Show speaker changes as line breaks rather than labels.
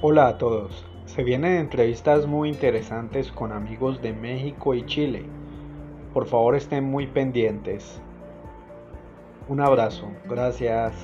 Hola a todos. Se vienen entrevistas muy interesantes con amigos de México y Chile. Por favor estén muy pendientes. Un abrazo. Gracias.